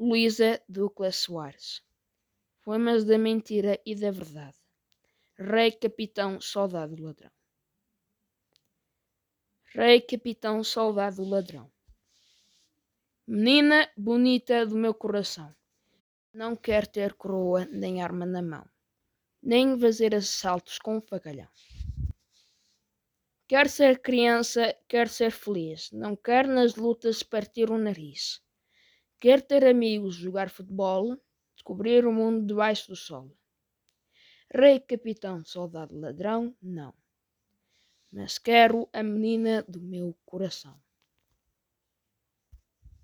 Luísa Douglas Soares. Poemas da mentira e da verdade. Rei, capitão, soldado, ladrão. Rei, capitão, soldado, ladrão. Menina bonita do meu coração, não quer ter coroa nem arma na mão, nem fazer assaltos com um facalhão. Quer ser criança, quer ser feliz, não quer nas lutas partir o nariz. Quer ter amigos, jogar futebol, descobrir o mundo debaixo do sol. Rei, capitão, soldado, ladrão, não. Mas quero a menina do meu coração.